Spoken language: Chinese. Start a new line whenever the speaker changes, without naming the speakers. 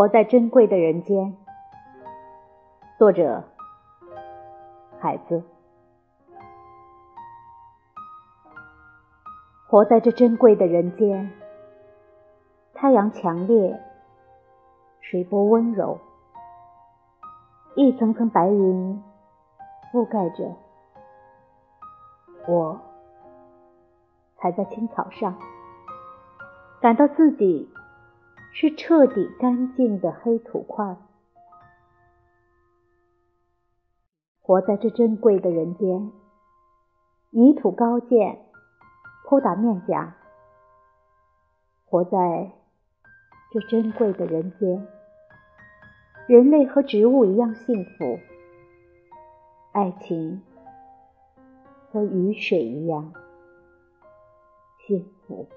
活在珍贵的人间，作者：海子。活在这珍贵的人间，太阳强烈，水波温柔，一层层白云覆盖着我，踩在青草上，感到自己。是彻底干净的黑土块，活在这珍贵的人间，泥土高见，扑打面颊。活在这珍贵的人间，人类和植物一样幸福，爱情和雨水一样幸福。